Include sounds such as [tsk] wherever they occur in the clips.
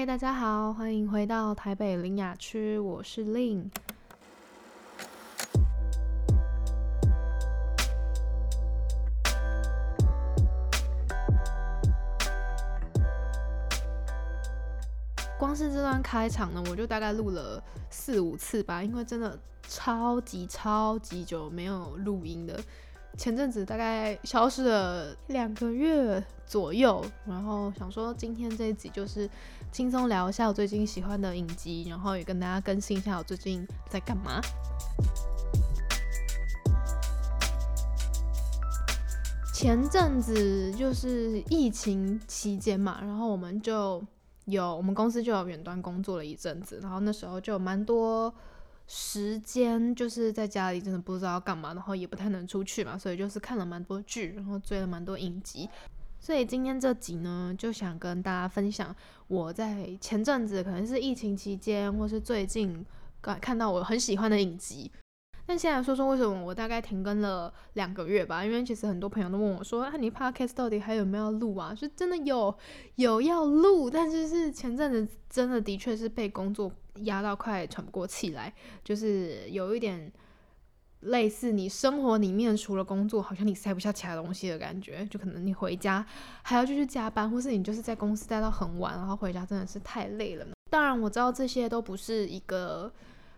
嗨，大家好，欢迎回到台北林雅区，我是令。光是这段开场呢，我就大概录了四五次吧，因为真的超级超级久没有录音的。前阵子大概消失了两个月左右，然后想说今天这一集就是轻松聊一下我最近喜欢的影集，然后也跟大家更新一下我最近在干嘛。前阵子就是疫情期间嘛，然后我们就。有，我们公司就有远端工作了一阵子，然后那时候就蛮多时间，就是在家里真的不知道要干嘛，然后也不太能出去嘛，所以就是看了蛮多剧，然后追了蛮多影集。所以今天这集呢，就想跟大家分享我在前阵子可能是疫情期间，或是最近刚看到我很喜欢的影集。那现在说说为什么我大概停更了两个月吧，因为其实很多朋友都问我说，啊，你 podcast 到底还有没有录啊？是真的有有要录，但是是前阵子真的的确是被工作压到快喘不过气来，就是有一点类似你生活里面除了工作，好像你塞不下其他东西的感觉，就可能你回家还要继续加班，或是你就是在公司待到很晚，然后回家真的是太累了。当然我知道这些都不是一个。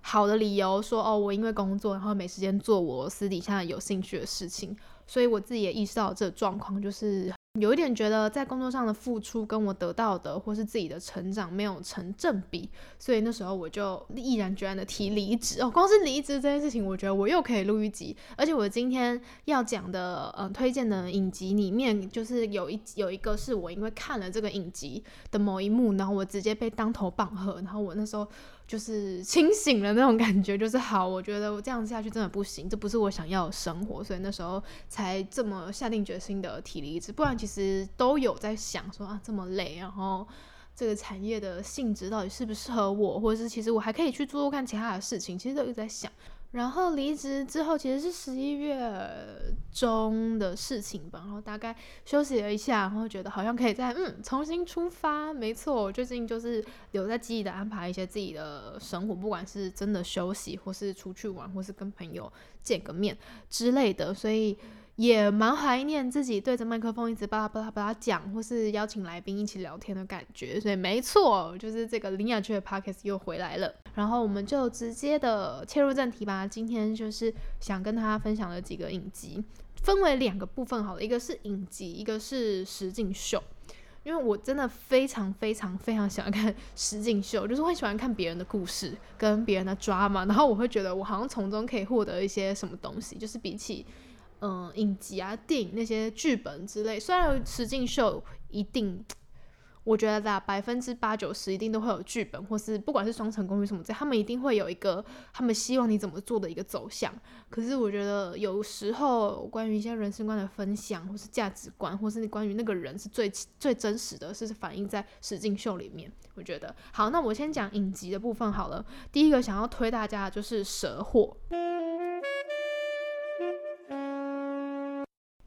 好的理由说哦，我因为工作，然后没时间做我私底下有兴趣的事情，所以我自己也意识到这状况，就是。有一点觉得在工作上的付出跟我得到的，或是自己的成长没有成正比，所以那时候我就毅然决然的提离职。哦，光是离职这件事情，我觉得我又可以录一集。而且我今天要讲的，嗯，推荐的影集里面，就是有一有一个是我因为看了这个影集的某一幕，然后我直接被当头棒喝，然后我那时候就是清醒了那种感觉，就是好，我觉得我这样子下去真的不行，这不是我想要的生活，所以那时候才这么下定决心的提离职，不然。其实都有在想说啊，这么累，然后这个产业的性质到底适不适合我，或者是其实我还可以去做做看其他的事情，其实都有在想。然后离职之后，其实是十一月中的事情吧，然后大概休息了一下，然后觉得好像可以再嗯重新出发。没错，最近就是有在积极的安排一些自己的生活，不管是真的休息，或是出去玩，或是跟朋友见个面之类的，所以。也蛮怀念自己对着麦克风一直巴拉巴拉巴拉讲，或是邀请来宾一起聊天的感觉，所以没错，就是这个林雅区的 podcast 又回来了。然后我们就直接的切入正题吧。今天就是想跟大家分享的几个影集，分为两个部分好了，一个是影集，一个是实境秀。因为我真的非常非常非常喜欢看实境秀，就是会喜欢看别人的故事跟别人的抓嘛，然后我会觉得我好像从中可以获得一些什么东西，就是比起。嗯，影集啊、电影那些剧本之类，虽然实境秀一定，我觉得啊，百分之八九十一定都会有剧本，或是不管是双层公寓什么，在他们一定会有一个他们希望你怎么做的一个走向。可是我觉得有时候关于一些人生观的分享，或是价值观，或是关于那个人是最最真实的，是反映在实境秀里面。我觉得好，那我先讲影集的部分好了。第一个想要推大家的就是《蛇货》。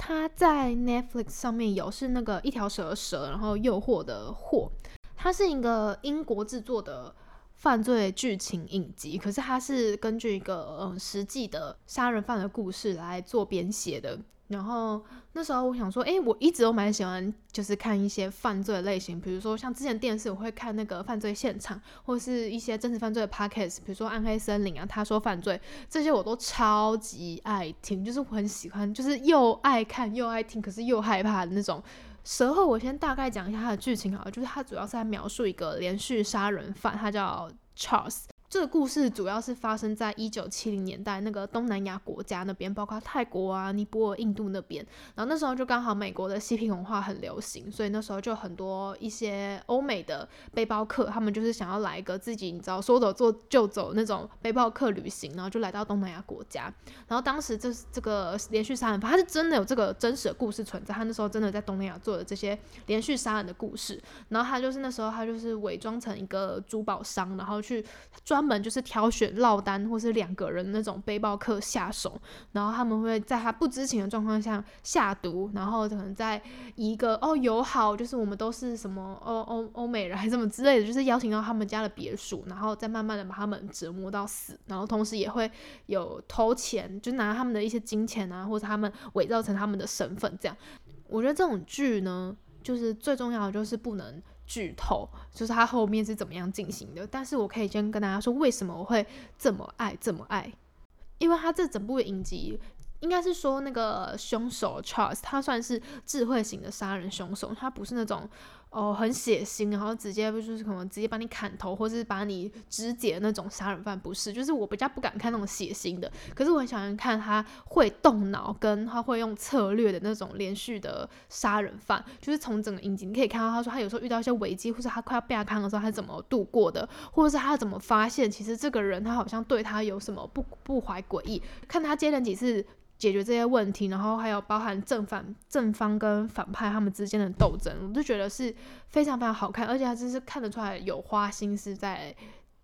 它在 Netflix 上面有，是那个一条蛇蛇，然后诱惑的惑，它是一个英国制作的犯罪剧情影集，可是它是根据一个嗯实际的杀人犯的故事来做编写的。然后那时候我想说，哎，我一直都蛮喜欢，就是看一些犯罪类型，比如说像之前电视我会看那个犯罪现场，或是一些真实犯罪的 podcast，比如说暗黑森林啊，他说犯罪这些我都超级爱听，就是我很喜欢，就是又爱看又爱听，可是又害怕的那种。蛇后我先大概讲一下它的剧情好了，就是它主要是在描述一个连续杀人犯，他叫 Charles。这个故事主要是发生在一九七零年代那个东南亚国家那边，包括泰国啊、尼泊尔、印度那边。然后那时候就刚好美国的嬉皮文化很流行，所以那时候就很多一些欧美的背包客，他们就是想要来一个自己你知道说走做就走那种背包客旅行，然后就来到东南亚国家。然后当时这这个连续杀人犯，他是真的有这个真实的故事存在，他那时候真的在东南亚做的这些连续杀人的故事。然后他就是那时候他就是伪装成一个珠宝商，然后去专门就是挑选落单或是两个人那种背包客下手，然后他们会在他不知情的状况下下毒，然后可能在一个哦友好，就是我们都是什么欧欧欧美人还是什么之类的，就是邀请到他们家的别墅，然后再慢慢的把他们折磨到死，然后同时也会有偷钱，就拿他们的一些金钱啊，或者他们伪造成他们的身份这样。我觉得这种剧呢，就是最重要的就是不能。剧透就是它后面是怎么样进行的，但是我可以先跟大家说，为什么我会这么爱这么爱，因为它这整部影集应该是说那个凶手 Charles，他算是智慧型的杀人凶手，他不是那种。哦，很血腥，然后直接就是可能直接把你砍头，或是把你肢解那种杀人犯，不是，就是我比较不敢看那种血腥的，可是我很喜欢看他会动脑，跟他会用策略的那种连续的杀人犯，就是从整个影集你可以看到，他说他有时候遇到一些危机，或是他快要被他看的时候，他怎么度过的，或者是他怎么发现其实这个人他好像对他有什么不不怀诡异，看他接连几次。解决这些问题，然后还有包含正反正方跟反派他们之间的斗争，我就觉得是非常非常好看，而且它真是看得出来有花心思在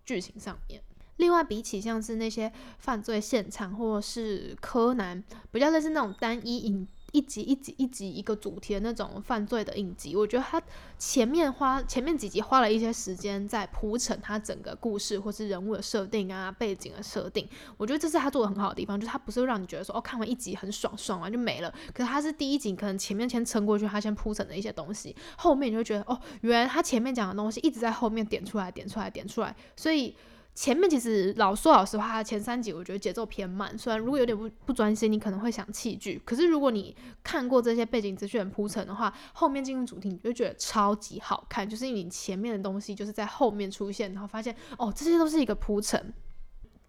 剧情上面。另外，比起像是那些犯罪现场或是柯南，比较类似那种单一影。一集一集一集一个主题的那种犯罪的影集，我觉得他前面花前面几集花了一些时间在铺陈他整个故事或是人物的设定啊背景的设定，我觉得这是他做的很好的地方，就是他不是让你觉得说哦看完一集很爽，爽完就没了，可是他是第一集可能前面先撑过去，他先铺陈的一些东西，后面你就觉得哦原来他前面讲的东西一直在后面点出来点出来点出来，所以。前面其实老说老实话，前三集我觉得节奏偏慢。虽然如果有点不不专心，你可能会想弃剧。可是如果你看过这些背景资讯铺陈的话，后面进入主题你就觉得超级好看。就是你前面的东西就是在后面出现，然后发现哦，这些都是一个铺陈。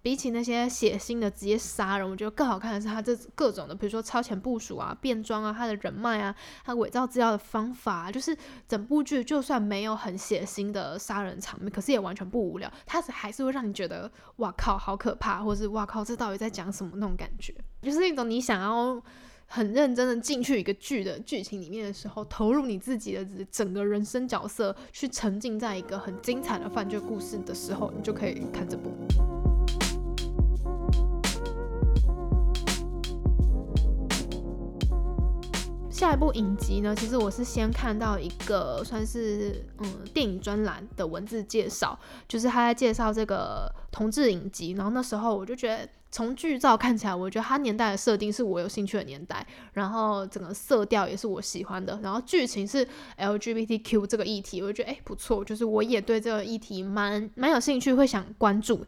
比起那些血腥的直接杀人，我觉得更好看的是他这各种的，比如说超前部署啊、变装啊、他的人脉啊、他伪造资料的方法，就是整部剧就算没有很血腥的杀人场面，可是也完全不无聊，它还是会让你觉得哇靠，好可怕，或是哇靠，这到底在讲什么那种感觉，就是那种你想要很认真的进去一个剧的剧情里面的时候，投入你自己的整个人生角色，去沉浸在一个很精彩的犯罪故事的时候，你就可以看这部。下一部影集呢，其实我是先看到一个算是嗯电影专栏的文字介绍，就是他在介绍这个同志影集，然后那时候我就觉得从剧照看起来，我觉得它年代的设定是我有兴趣的年代，然后整个色调也是我喜欢的，然后剧情是 LGBTQ 这个议题，我觉得哎不错，就是我也对这个议题蛮蛮有兴趣，会想关注。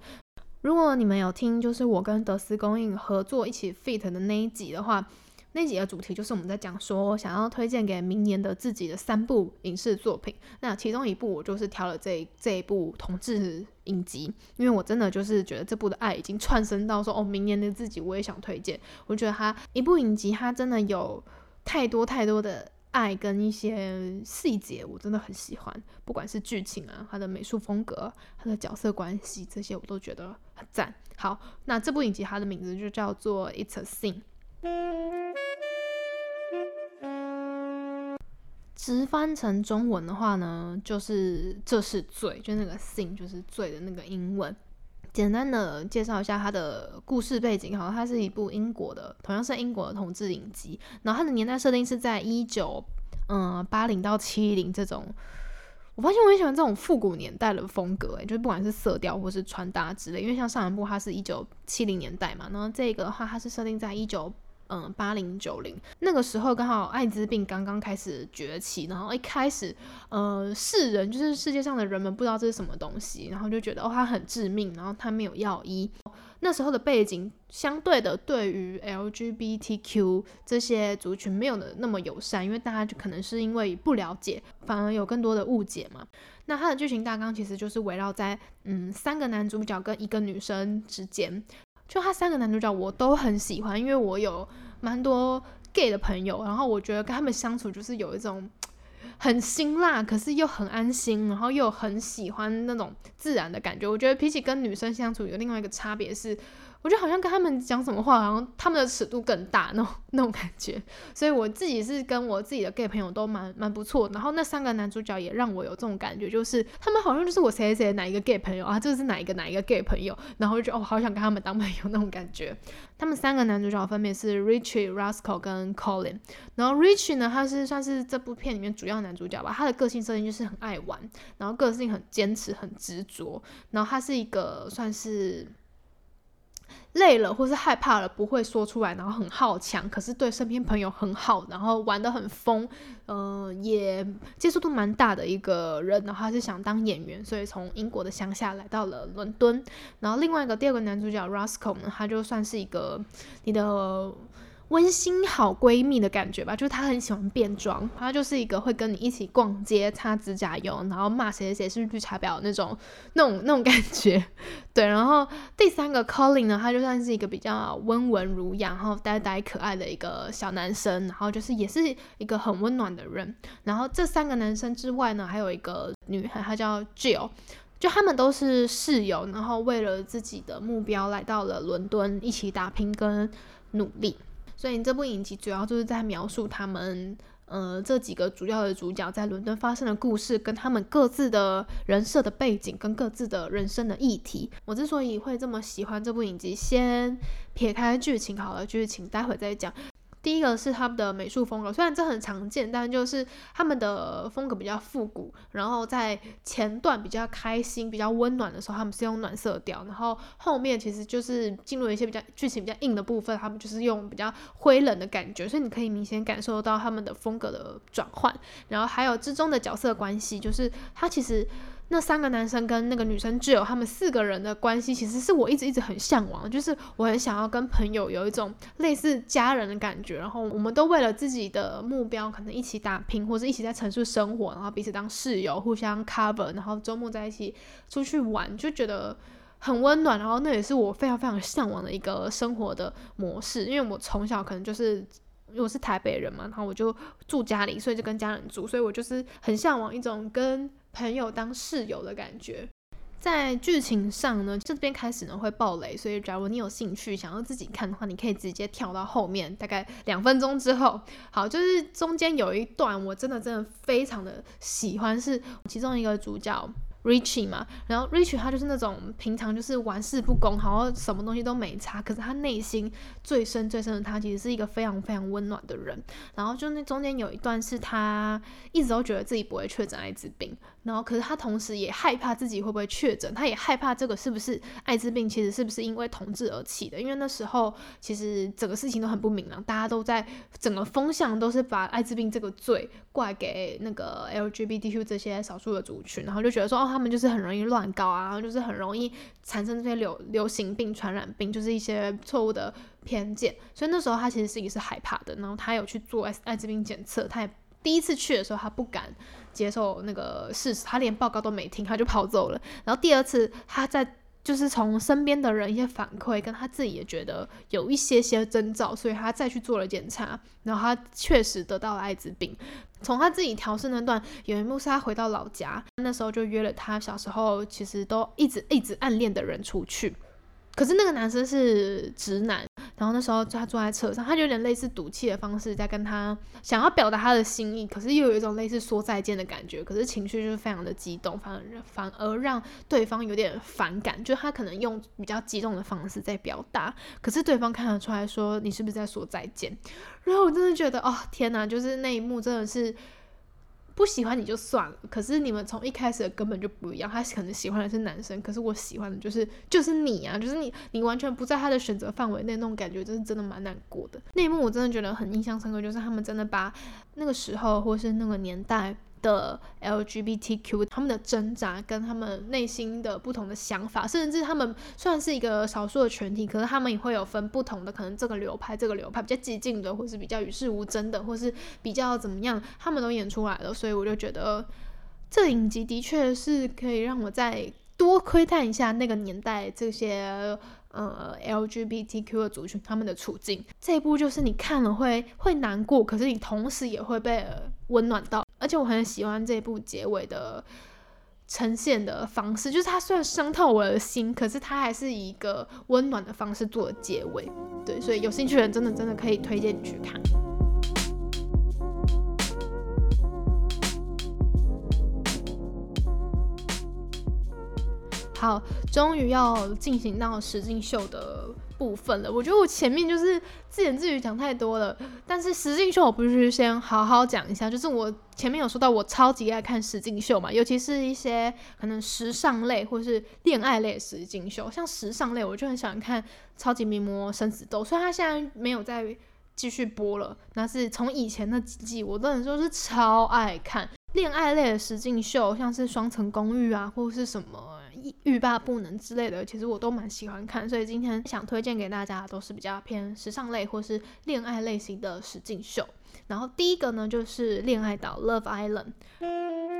如果你们有听，就是我跟德斯公映合作一起 fit 的那一集的话。那集的主题就是我们在讲说，想要推荐给明年的自己的三部影视作品。那其中一部我就是挑了这这一部同志影集，因为我真的就是觉得这部的爱已经串生到说，哦，明年的自己我也想推荐。我觉得它一部影集，它真的有太多太多的爱跟一些细节，我真的很喜欢。不管是剧情啊，它的美术风格，它的角色关系这些，我都觉得很赞。好，那这部影集它的名字就叫做《It's a Sin》。直翻成中文的话呢，就是这是罪，就那个 sin 就是罪的那个英文。简单的介绍一下它的故事背景，好，它是一部英国的，同样是英国的同志影集。然后它的年代设定是在一九嗯八零到七零这种。我发现我很喜欢这种复古年代的风格，诶，就是不管是色调或是穿搭之类。因为像上一部它是一九七零年代嘛，然后这个的话它是设定在一九。嗯，八零九零那个时候刚好艾滋病刚刚开始崛起，然后一开始，呃，世人就是世界上的人们不知道这是什么东西，然后就觉得哦，它很致命，然后它没有药医。那时候的背景相对的，对于 LGBTQ 这些族群没有的那么友善，因为大家就可能是因为不了解，反而有更多的误解嘛。那它的剧情大纲其实就是围绕在嗯三个男主角跟一个女生之间。就他三个男主角我都很喜欢，因为我有蛮多 gay 的朋友，然后我觉得跟他们相处就是有一种 [tsk] 很辛辣，可是又很安心，然后又很喜欢那种自然的感觉。我觉得比起跟女生相处有另外一个差别是，我觉得好像跟他们讲什么话，好像他们的尺度更大 [laughs] 那种那种感觉。所以我自己是跟我自己的 gay 朋友都蛮蛮不错。然后那三个男主角也让我有这种感觉，就是他们好像就是我谁谁哪一个 gay 朋友啊，这是哪一个哪一个 gay 朋友，然后就哦，好想跟他们当朋友那种感觉。[laughs] 他们三个男主角分别是 Richie、Rascal 跟 Colin。然后 Richie 呢，他是算是这部片里面主要男主角吧。他的个性设定就是很爱玩，然后个性很坚持、很执着。然后他是一个算是。累了或是害怕了不会说出来，然后很好强，可是对身边朋友很好，然后玩的很疯，嗯，也接触度蛮大的一个人。然后他是想当演员，所以从英国的乡下来到了伦敦。然后另外一个第二个男主角 Roscoe 呢，他就算是一个你的。温馨好闺蜜的感觉吧，就是她很喜欢变装，她就是一个会跟你一起逛街、擦指甲油，然后骂谁谁谁是绿茶婊那种、那种、那种感觉。[laughs] 对，然后第三个 Colin 呢，他就算是一个比较温文儒雅、然后呆呆可爱的一个小男生，然后就是也是一个很温暖的人。然后这三个男生之外呢，还有一个女孩，她叫 Jill，就他们都是室友，然后为了自己的目标来到了伦敦，一起打拼跟努力。所以这部影集主要就是在描述他们，呃，这几个主要的主角在伦敦发生的故事，跟他们各自的人设的背景，跟各自的人生的议题。我之所以会这么喜欢这部影集，先撇开剧情好了，剧情待会再讲。第一个是他们的美术风格，虽然这很常见，但就是他们的风格比较复古。然后在前段比较开心、比较温暖的时候，他们是用暖色调；然后后面其实就是进入一些比较剧情比较硬的部分，他们就是用比较灰冷的感觉。所以你可以明显感受到他们的风格的转换。然后还有之中的角色关系，就是他其实。那三个男生跟那个女生挚友，他们四个人的关系，其实是我一直一直很向往，就是我很想要跟朋友有一种类似家人的感觉，然后我们都为了自己的目标，可能一起打拼，或者一起在城市生活，然后彼此当室友，互相 cover，然后周末在一起出去玩，就觉得很温暖，然后那也是我非常非常向往的一个生活的模式，因为我从小可能就是因为我是台北人嘛，然后我就住家里，所以就跟家人住，所以我就是很向往一种跟朋友当室友的感觉，在剧情上呢，这边开始呢会爆雷，所以假如你有兴趣想要自己看的话，你可以直接跳到后面，大概两分钟之后。好，就是中间有一段我真的真的非常的喜欢，是其中一个主角。Richie 嘛，然后 Richie 他就是那种平常就是玩世不恭，好像什么东西都没差，可是他内心最深最深的他其实是一个非常非常温暖的人。然后就那中间有一段是他一直都觉得自己不会确诊艾滋病，然后可是他同时也害怕自己会不会确诊，他也害怕这个是不是艾滋病，其实是不是因为同志而起的？因为那时候其实整个事情都很不明朗，大家都在整个风向都是把艾滋病这个罪怪给那个 LGBTQ 这些少数的族群，然后就觉得说哦。他们就是很容易乱搞啊，然后就是很容易产生这些流流行病、传染病，就是一些错误的偏见。所以那时候他其实自己是害怕的，然后他有去做艾艾滋病检测。他也第一次去的时候，他不敢接受那个事实，他连报告都没听，他就跑走了。然后第二次他在。就是从身边的人一些反馈，跟他自己也觉得有一些些征兆，所以他再去做了检查，然后他确实得到了艾滋病。从他自己调试那段，有一幕是他回到老家，那时候就约了他小时候其实都一直一直暗恋的人出去。可是那个男生是直男，然后那时候他坐在车上，他就有点类似赌气的方式在跟他想要表达他的心意，可是又有一种类似说再见的感觉，可是情绪就是非常的激动，反而反而让对方有点反感，就他可能用比较激动的方式在表达，可是对方看得出来说你是不是在说再见？然后我真的觉得哦天哪，就是那一幕真的是。不喜欢你就算了，可是你们从一开始根本就不一样。他可能喜欢的是男生，可是我喜欢的就是就是你啊，就是你，你完全不在他的选择范围内，那种感觉就是真的蛮难过的。那一幕我真的觉得很印象深刻，就是他们真的把那个时候或是那个年代。的 LGBTQ 他们的挣扎跟他们内心的不同的想法，甚至他们算是一个少数的群体，可是他们也会有分不同的，可能这个流派这个流派比较激进的，或是比较与世无争的，或是比较怎么样，他们都演出来了，所以我就觉得这影集的确是可以让我再多窥探一下那个年代这些呃 LGBTQ 的族群他们的处境。这一部就是你看了会会难过，可是你同时也会被温暖到。而且我很喜欢这部结尾的呈现的方式，就是它虽然伤透我的心，可是它还是以一个温暖的方式做结尾。对，所以有兴趣的人真的真的可以推荐你去看。好，终于要进行到实境秀的部分了。我觉得我前面就是自言自语讲太多了，但是实境秀我不是先好好讲一下，就是我前面有说到我超级爱看实境秀嘛，尤其是一些可能时尚类或是恋爱类的实境秀，像时尚类我就很喜欢看《超级名模生死斗》，虽然它现在没有在继续播了，那是从以前那几季我都能说是超爱看。恋爱类的实境秀，像是《双层公寓》啊，或是什么《欲罢不能》之类的，其实我都蛮喜欢看。所以今天想推荐给大家，都是比较偏时尚类或是恋爱类型的实境秀。然后第一个呢，就是《恋爱岛》（Love Island）。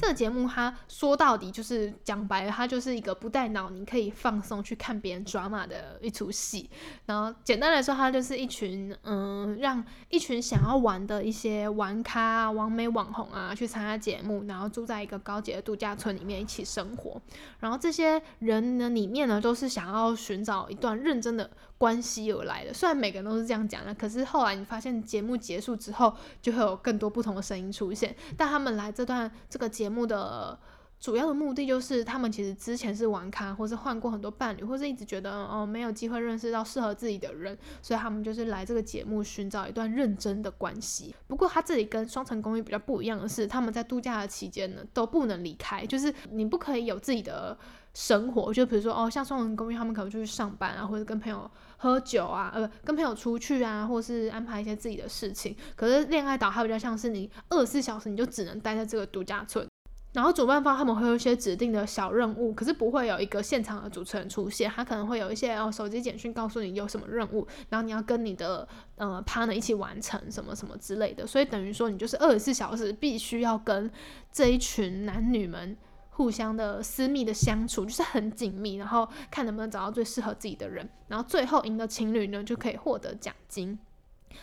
这个节目，它说到底就是讲白了，它就是一个不带脑，你可以放松去看别人 drama 的一出戏。然后简单来说，它就是一群嗯，让一群想要玩的一些玩咖、完美网红啊，去参加节目，然后住在一个高级的度假村里面一起生活。然后这些人呢，里面呢，都是想要寻找一段认真的。关系而来的，虽然每个人都是这样讲的，可是后来你发现节目结束之后，就会有更多不同的声音出现。但他们来这段这个节目的主要的目的，就是他们其实之前是玩咖，或是换过很多伴侣，或是一直觉得哦没有机会认识到适合自己的人，所以他们就是来这个节目寻找一段认真的关系。不过他这里跟双层公寓比较不一样的是，他们在度假的期间呢都不能离开，就是你不可以有自己的生活，就比如说哦像双层公寓，他们可能就去上班啊，或者跟朋友。喝酒啊，呃，跟朋友出去啊，或是安排一些自己的事情。可是恋爱岛它比较像是你二十四小时你就只能待在这个度假村，然后主办方他们会有一些指定的小任务，可是不会有一个现场的主持人出现，他可能会有一些哦手机简讯告诉你有什么任务，然后你要跟你的呃 partner 一起完成什么什么之类的。所以等于说你就是二十四小时必须要跟这一群男女们。互相的私密的相处就是很紧密，然后看能不能找到最适合自己的人，然后最后赢的情侣呢就可以获得奖金。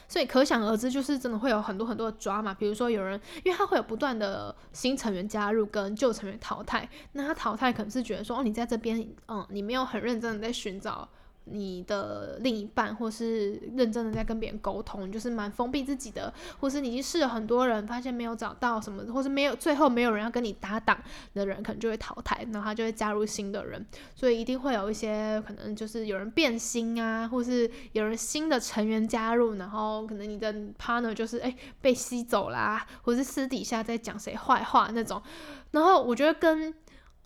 所以可想而知，就是真的会有很多很多的抓嘛。比如说有人，因为他会有不断的新成员加入跟旧成员淘汰，那他淘汰可能是觉得说，哦，你在这边，嗯，你没有很认真的在寻找。你的另一半，或是认真的在跟别人沟通，就是蛮封闭自己的，或是你已经试了很多人，发现没有找到什么，或是没有最后没有人要跟你搭档的人，可能就会淘汰，然后他就会加入新的人，所以一定会有一些可能就是有人变心啊，或是有人新的成员加入，然后可能你的 partner 就是哎被吸走啦，或是私底下在讲谁坏话那种，然后我觉得跟。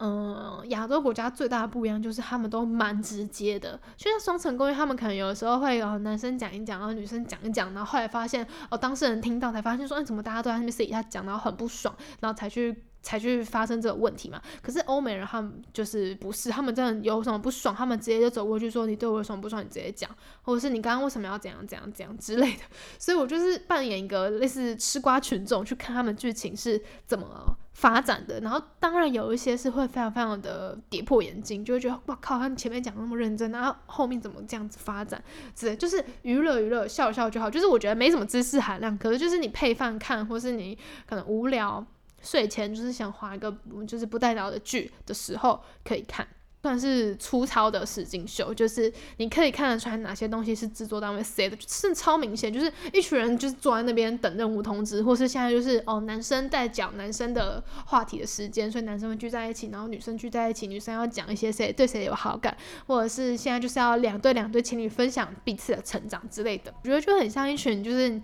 嗯，亚洲国家最大的不一样就是他们都蛮直接的，就像双层公寓，他们可能有的时候会有男生讲一讲，然后女生讲一讲，然后后来发现哦，当事人听到才发现说，哎，怎么大家都在那边私底下讲，然后很不爽，然后才去。才去发生这个问题嘛？可是欧美人他们就是不是，他们真的有什么不爽，他们直接就走过去说你对我有什么不爽，你直接讲，或者是你刚刚为什么要怎样怎样怎样之类的。所以我就是扮演一个类似吃瓜群众，去看他们剧情是怎么发展的。然后当然有一些是会非常非常的跌破眼镜，就会觉得哇靠，他们前面讲那么认真，然后后面怎么这样子发展？之类就是娱乐娱乐笑笑就好，就是我觉得没什么知识含量，可是就是你配饭看，或是你可能无聊。睡前就是想划一个就是不带脑的剧的时候可以看，算是粗糙的实景秀，就是你可以看得出来哪些东西是制作单位塞的，是超明显，就是一群人就是坐在那边等任务通知，或是现在就是哦男生在讲男生的话题的时间，所以男生们聚在一起，然后女生聚在一起，女生要讲一些谁对谁有好感，或者是现在就是要两对两对情侣分享彼此的成长之类的，我觉得就很像一群就是。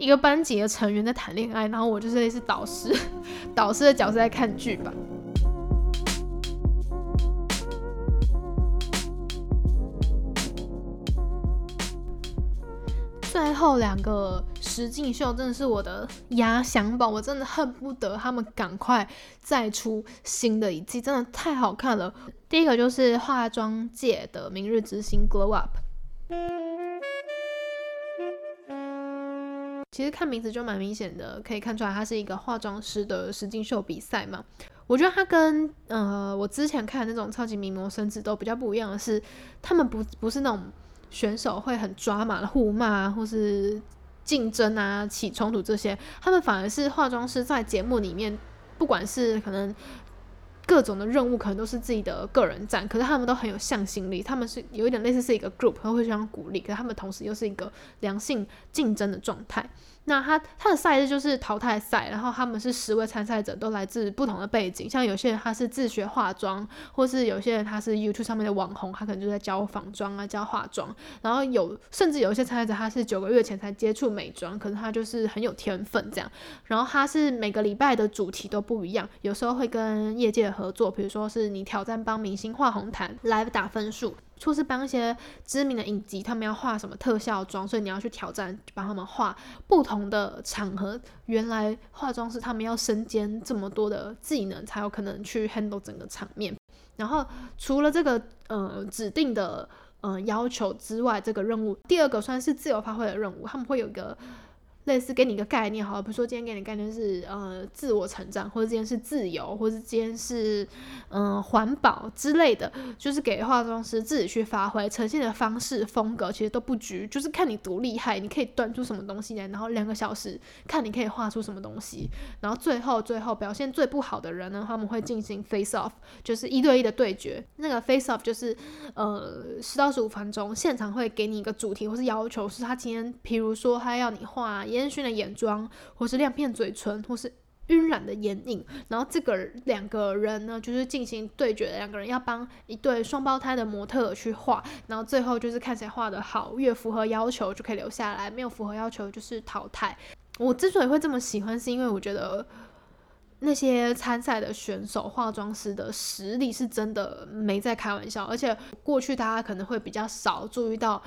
一个班级的成员在谈恋爱，然后我就是类似导师，[laughs] 导师的角色在看剧吧。最后两个实境秀真的是我的压箱宝，我真的恨不得他们赶快再出新的一季，真的太好看了。第一个就是化妆界的明日之星 Glow Up。其实看名字就蛮明显的，可以看出来它是一个化妆师的实境秀比赛嘛。我觉得它跟呃我之前看的那种超级名模生子都比较不一样的是，他们不不是那种选手会很抓马的互骂或是竞争啊、起冲突这些，他们反而是化妆师在节目里面，不管是可能。各种的任务可能都是自己的个人战，可是他们都很有向心力，他们是有一点类似是一个 group，他会互相鼓励，可是他们同时又是一个良性竞争的状态。那他他的赛制就是淘汰赛，然后他们是十位参赛者都来自不同的背景，像有些人他是自学化妆，或是有些人他是 YouTube 上面的网红，他可能就在教仿妆啊，教化妆。然后有甚至有一些参赛者他是九个月前才接触美妆，可是他就是很有天分这样。然后他是每个礼拜的主题都不一样，有时候会跟业界合作，比如说是你挑战帮明星画红毯来打分数。或是帮一些知名的影集，他们要画什么特效妆，所以你要去挑战，帮他们画不同的场合。原来化妆师他们要身兼这么多的技能，才有可能去 handle 整个场面。然后除了这个呃指定的呃要求之外，这个任务第二个算是自由发挥的任务，他们会有一个。类似给你一个概念，好，比如说今天给你概念是呃自我成长，或者今天是自由，或者今天是嗯环保之类的，就是给化妆师自己去发挥，呈现的方式风格其实都不拘，就是看你多厉害，你可以端出什么东西来，然后两个小时看你可以画出什么东西，然后最后最后表现最不好的人呢，他们会进行 face off，就是一对一的对决。那个 face off 就是呃十到十五分钟，现场会给你一个主题或是要求，是他今天，比如说他要你画。烟熏的眼妆，或是亮片嘴唇，或是晕染的眼影，然后这个两个人呢，就是进行对决的两个人，要帮一对双胞胎的模特去画，然后最后就是看谁画的好，越符合要求就可以留下来，没有符合要求就是淘汰。我之所以会这么喜欢，是因为我觉得那些参赛的选手化妆师的实力是真的没在开玩笑，而且过去大家可能会比较少注意到。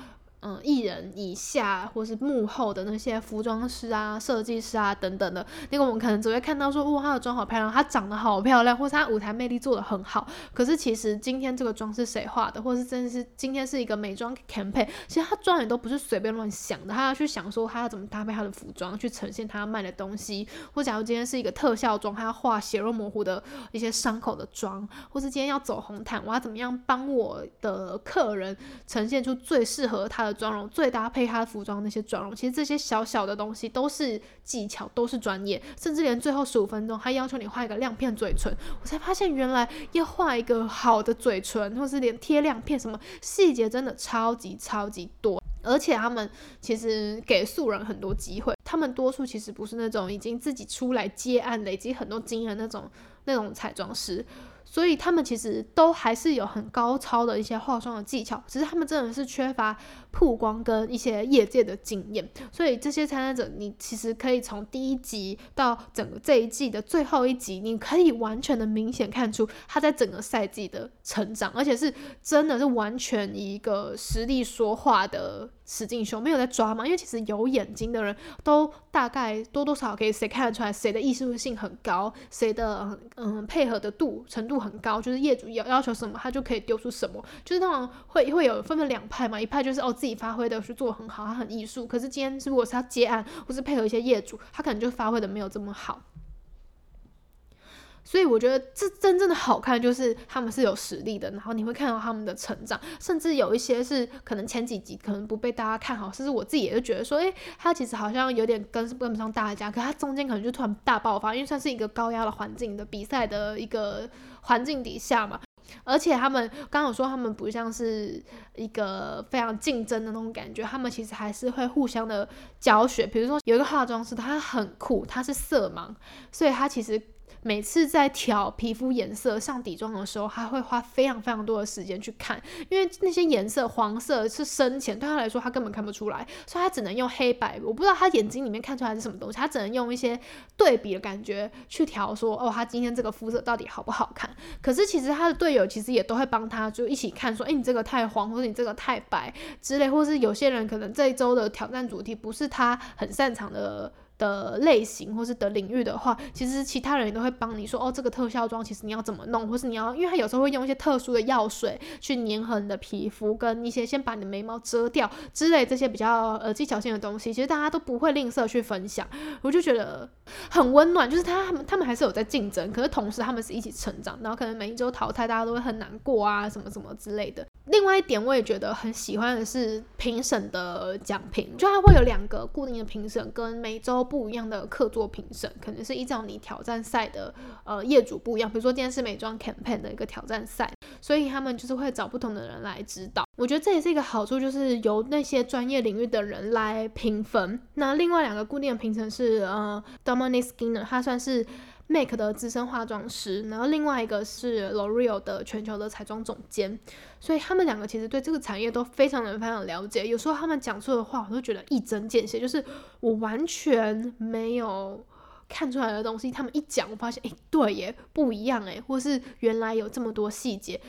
嗯，艺人以下或是幕后的那些服装师啊、设计师啊等等的，那个我们可能只会看到说，哇，她的妆好漂亮，她长得好漂亮，或是她舞台魅力做的很好。可是其实今天这个妆是谁画的，或是真的是今天是一个美妆 campaign，其实她妆也都不是随便乱想的，她要去想说她要怎么搭配她的服装去呈现她要卖的东西。或假如今天是一个特效妆，她要画血肉模糊的一些伤口的妆，或是今天要走红毯，我要怎么样帮我的客人呈现出最适合她的。妆容最搭配他的服装那些妆容，其实这些小小的东西都是技巧，都是专业，甚至连最后十五分钟，他要求你画一个亮片嘴唇，我才发现原来要画一个好的嘴唇，或是连贴亮片，什么细节真的超级超级多，而且他们其实给素人很多机会，他们多数其实不是那种已经自己出来接案、累积很多经验那种那种彩妆师。所以他们其实都还是有很高超的一些化妆的技巧，只是他们真的是缺乏曝光跟一些业界的经验。所以这些参赛者，你其实可以从第一集到整个这一季的最后一集，你可以完全的明显看出他在整个赛季的成长，而且是真的是完全一个实力说话的。使劲凶，没有在抓嘛？因为其实有眼睛的人都大概多多少少可以谁看得出来谁的艺术性很高，谁的嗯配合的度程度很高，就是业主要要求什么，他就可以丢出什么。就是通常会会有分分两派嘛，一派就是哦自己发挥的是做很好，他很艺术。可是今天如果是他接案或是配合一些业主，他可能就发挥的没有这么好。所以我觉得这真正的好看就是他们是有实力的，然后你会看到他们的成长，甚至有一些是可能前几集可能不被大家看好，甚至我自己也就觉得说，诶，他其实好像有点跟跟不上大家，可他中间可能就突然大爆发，因为算是一个高压的环境的比赛的一个环境底下嘛，而且他们刚刚说他们不像是一个非常竞争的那种感觉，他们其实还是会互相的教学，比如说有一个化妆师，他很酷，他是色盲，所以他其实。每次在调皮肤颜色上底妆的时候，他会花非常非常多的时间去看，因为那些颜色黄色是深浅，对他来说他根本看不出来，所以他只能用黑白。我不知道他眼睛里面看出来是什么东西，他只能用一些对比的感觉去调，说哦，他今天这个肤色到底好不好看？可是其实他的队友其实也都会帮他，就一起看，说，哎，你这个太黄，或者你这个太白之类，或是有些人可能这一周的挑战主题不是他很擅长的。的类型或是的领域的话，其实其他人也都会帮你说哦，这个特效妆其实你要怎么弄，或是你要，因为他有时候会用一些特殊的药水去粘合你的皮肤，跟一些先把你的眉毛遮掉之类这些比较呃技巧性的东西，其实大家都不会吝啬去分享，我就觉得很温暖，就是他们他们还是有在竞争，可是同时他们是一起成长，然后可能每一周淘汰大家都会很难过啊，什么什么之类的。另外一点，我也觉得很喜欢的是评审的奖评，就它会有两个固定的评审，跟每周不一样的客座评审，可能是依照你挑战赛的呃业主不一样，比如说今天是美妆 campaign 的一个挑战赛，所以他们就是会找不同的人来指导。我觉得这也是一个好处，就是由那些专业领域的人来评分。那另外两个固定的评审是呃 Dominic Skinner，他算是。Make 的资深化妆师，然后另外一个是 L'Oreal 的全球的彩妆总监，所以他们两个其实对这个产业都非常的非常了解。有时候他们讲出的话，我都觉得一针见血，就是我完全没有看出来的东西，他们一讲，我发现，哎，对耶，不一样哎，或是原来有这么多细节。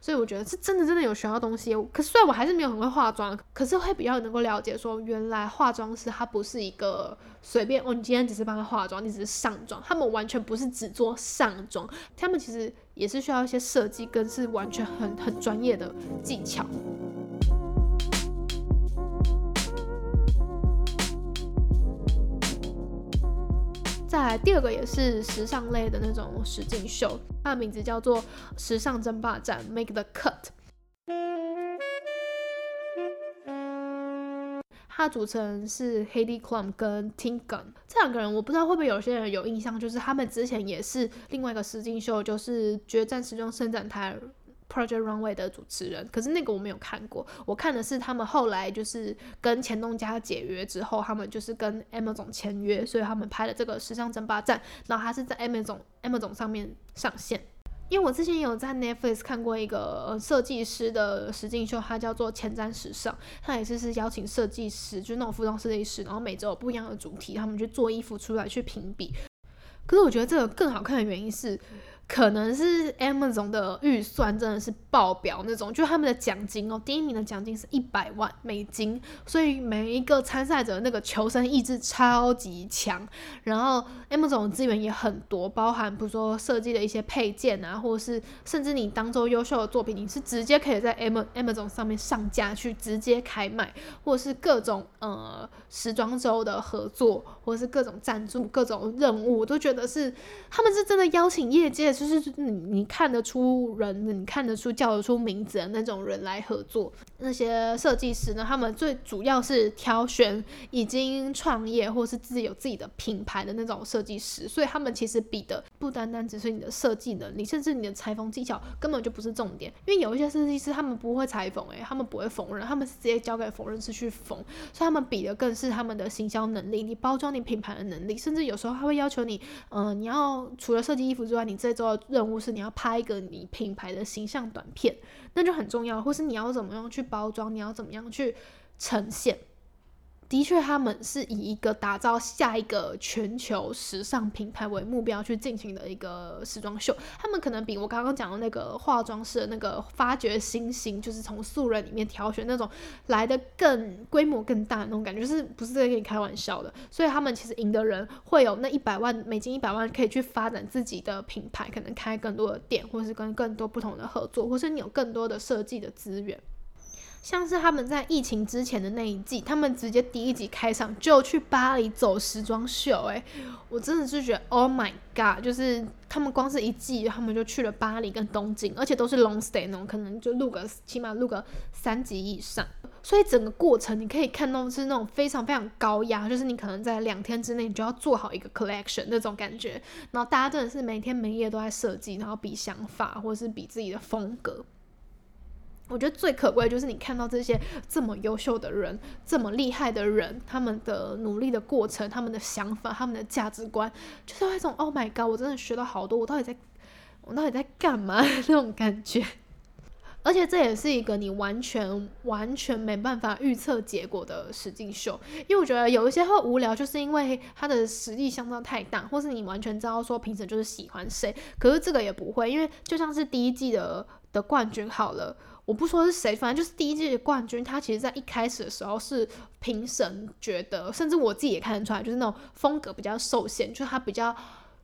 所以我觉得是真的真的有学到东西，可虽然我还是没有很会化妆，可是会比较能够了解说，原来化妆师他不是一个随便哦，你今天只是帮他化妆，你只是上妆，他们完全不是只做上妆，他们其实也是需要一些设计跟是完全很很专业的技巧。再来第二个也是时尚类的那种实境秀，它的名字叫做《时尚争霸战》（Make the Cut）。它组成是 Heidi Klum 跟 tin gum 这两个人，我不知道会不会有些人有印象，就是他们之前也是另外一个实境秀，就是《决战时装伸展台》。Project Runway 的主持人，可是那个我没有看过，我看的是他们后来就是跟前东家解约之后，他们就是跟 M 总签约，所以他们拍了这个时尚争霸战，然后他是在 M 总 M 总上面上线。因为我之前有在 Netflix 看过一个设计师的实境秀，它叫做前瞻时尚，它也是是邀请设计师，就是那种服装设计师，然后每周有不一样的主题，他们去做衣服出来去评比。可是我觉得这个更好看的原因是。可能是 Amazon 的预算真的是爆表那种，就他们的奖金哦，第一名的奖金是一百万美金，所以每一个参赛者那个求生意志超级强。然后 Amazon 的资源也很多，包含比如说设计的一些配件啊，或者是甚至你当周优秀的作品，你是直接可以在 M Amazon 上面上架去直接开卖，或者是各种呃时装周的合作，或者是各种赞助、各种任务，我都觉得是他们是真的邀请业界。就是你你看得出人，你看得出叫得出名字的那种人来合作。那些设计师呢，他们最主要是挑选已经创业或是自己有自己的品牌的那种设计师，所以他们其实比的不单单只是你的设计能力，甚至你的裁缝技巧根本就不是重点。因为有一些设计师他们不会裁缝，诶，他们不会缝纫，他们是直接交给缝纫师去缝，所以他们比的更是他们的行销能力，你包装你品牌的能力，甚至有时候他会要求你，嗯，你要除了设计衣服之外，你这周。任务是你要拍一个你品牌的形象短片，那就很重要。或是你要怎么样去包装，你要怎么样去呈现。的确，他们是以一个打造下一个全球时尚品牌为目标去进行的一个时装秀。他们可能比我刚刚讲的那个化妆师的那个发掘新星，就是从素人里面挑选那种来的更规模更大的那种感觉，是不是在跟你开玩笑的。所以他们其实赢的人会有那一百万美金，一百万可以去发展自己的品牌，可能开更多的店，或是跟更多不同的合作，或是你有更多的设计的资源。像是他们在疫情之前的那一季，他们直接第一集开场就去巴黎走时装秀，诶，我真的是觉得 Oh my God，就是他们光是一季，他们就去了巴黎跟东京，而且都是 long stay 那种，可能就录个起码录个三集以上，所以整个过程你可以看到是那种非常非常高压，就是你可能在两天之内你就要做好一个 collection 那种感觉，然后大家真的是每天每夜都在设计，然后比想法或者是比自己的风格。我觉得最可贵的就是你看到这些这么优秀的人，这么厉害的人，他们的努力的过程，他们的想法，他们的价值观，就是那种 Oh my God，我真的学到好多，我到底在，我到底在干嘛 [laughs] 那种感觉。而且这也是一个你完全完全没办法预测结果的实境秀，因为我觉得有一些会无聊，就是因为它的实力相差太大，或是你完全知道说评审就是喜欢谁，可是这个也不会，因为就像是第一季的的冠军好了。我不说是谁，反正就是第一届的冠军，他其实在一开始的时候是评审觉得，甚至我自己也看得出来，就是那种风格比较受限，就是他比较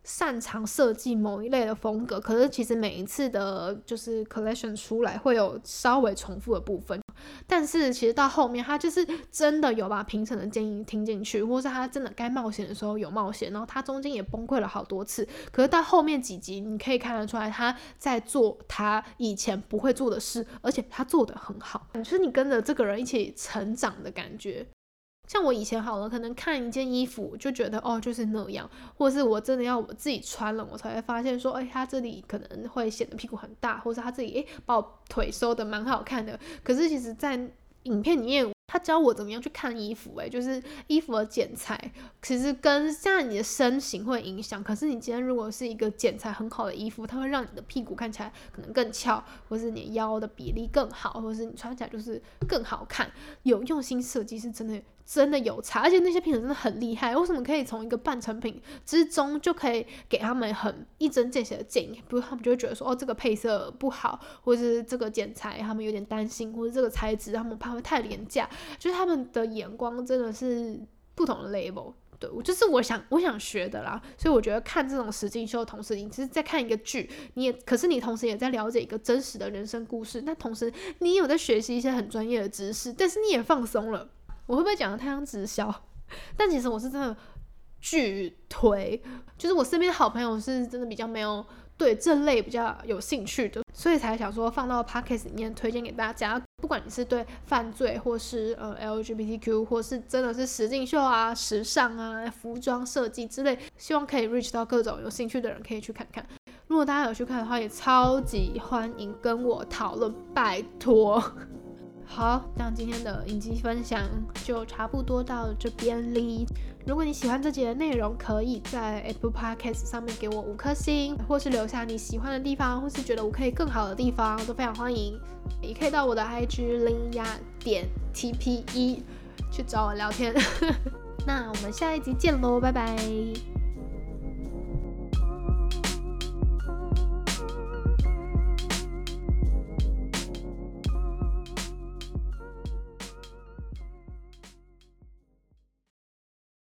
擅长设计某一类的风格。可是其实每一次的，就是 collection 出来会有稍微重复的部分，但是其实到后面，他就是真的有把评审的建议听进去，或是他真的该冒险的时候有冒险，然后他中间也崩溃了好多次。可是到后面几集，你可以看得出来，他在做他以前不会做的事，而且他做的很好，就是你跟着这个人一起成长的感觉。像我以前好了，可能看一件衣服就觉得哦就是那样，或是我真的要我自己穿了，我才会发现说，哎，他这里可能会显得屁股很大，或者他这里哎把我腿收的蛮好看的。可是其实，在影片里面，他教我怎么样去看衣服，哎，就是衣服的剪裁，其实跟现在你的身形会影响。可是你今天如果是一个剪裁很好的衣服，它会让你的屁股看起来可能更翘，或是你腰的比例更好，或是你穿起来就是更好看。有用心设计是真的。真的有差，而且那些评审真的很厉害。为什么可以从一个半成品之中就可以给他们很一针见血的建议？不是他们就会觉得说，哦，这个配色不好，或者是这个剪裁他们有点担心，或者这个材质他们怕会太廉价。就是他们的眼光真的是不同的 level。对我就是我想我想学的啦。所以我觉得看这种实境秀同时，你其实在看一个剧，你也可是你同时也在了解一个真实的人生故事。那同时你有在学习一些很专业的知识，但是你也放松了。我会不会讲的太像直销？[laughs] 但其实我是真的巨推，就是我身边好朋友是真的比较没有对这类比较有兴趣的，所以才想说放到 podcast 里面推荐给大家。不管你是对犯罪，或是呃 LGBTQ，或是真的是实境秀啊、时尚啊、服装设计之类，希望可以 reach 到各种有兴趣的人，可以去看看。如果大家有去看的话，也超级欢迎跟我讨论，拜托。好，那今天的影集分享就差不多到这边哩。如果你喜欢这集的内容，可以在 Apple Podcast 上面给我五颗星，或是留下你喜欢的地方，或是觉得我可以更好的地方，都非常欢迎。也可以到我的 IG 林亚点 TPE 去找我聊天。[laughs] 那我们下一集见喽，拜拜。